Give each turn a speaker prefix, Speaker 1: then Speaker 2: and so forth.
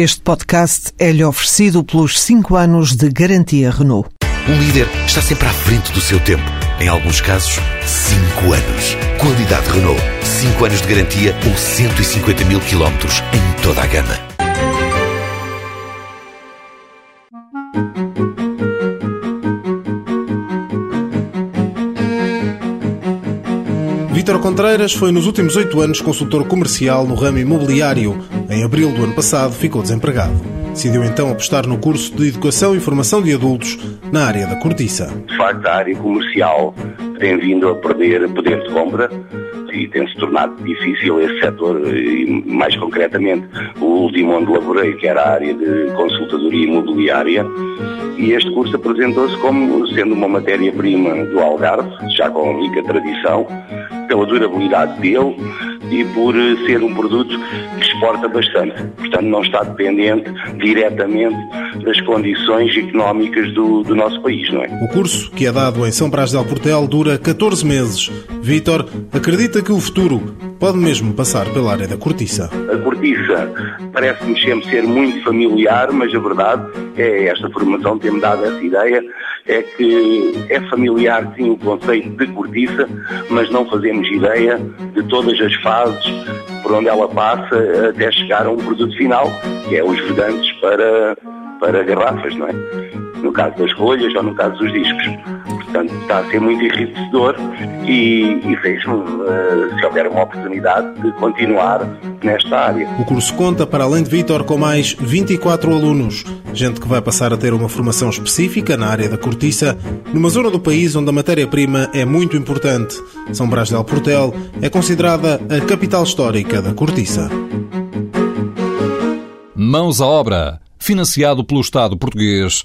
Speaker 1: Este podcast é-lhe oferecido pelos 5 anos de garantia Renault.
Speaker 2: Um líder está sempre à frente do seu tempo. Em alguns casos, 5 anos. Qualidade Renault. 5 anos de garantia ou 150 mil quilómetros em toda a gama.
Speaker 3: Vítor Contreiras foi nos últimos oito anos consultor comercial no ramo imobiliário. Em abril do ano passado ficou desempregado. Decidiu então apostar no curso de Educação e Formação de Adultos na área da cortiça.
Speaker 4: De facto, a área comercial tem vindo a perder poder de compra e tem-se tornado difícil esse setor, e mais concretamente o último onde laborei, que era a área de consultadoria imobiliária, e este curso apresentou-se como sendo uma matéria-prima do Algarve, já com rica tradição, pela durabilidade dele e por ser um produto que exporta bastante. Portanto, não está dependente diretamente das condições económicas do, do nosso país, não é?
Speaker 3: O curso, que é dado em São Brás del Portel, dura 14 meses. Vítor acredita que o futuro pode mesmo passar pela área da cortiça.
Speaker 4: A cortiça parece-me sempre ser muito familiar, mas a verdade é esta formação tem-me dado essa ideia, é que é familiar sim o conceito de cortiça, mas não fazemos ideia de todas as fases por onde ela passa até chegar a um produto final, que é os vedantes para, para garrafas, não é? No caso das rolhas ou no caso dos discos. Portanto, está a ser muito enriquecedor e, e fez-me, uh, se houver uma oportunidade, de continuar nesta área.
Speaker 3: O curso conta, para além de Vítor, com mais 24 alunos. Gente que vai passar a ter uma formação específica na área da cortiça, numa zona do país onde a matéria-prima é muito importante. São Brás del Portel é considerada a capital histórica da cortiça.
Speaker 5: Mãos à obra. Financiado pelo Estado português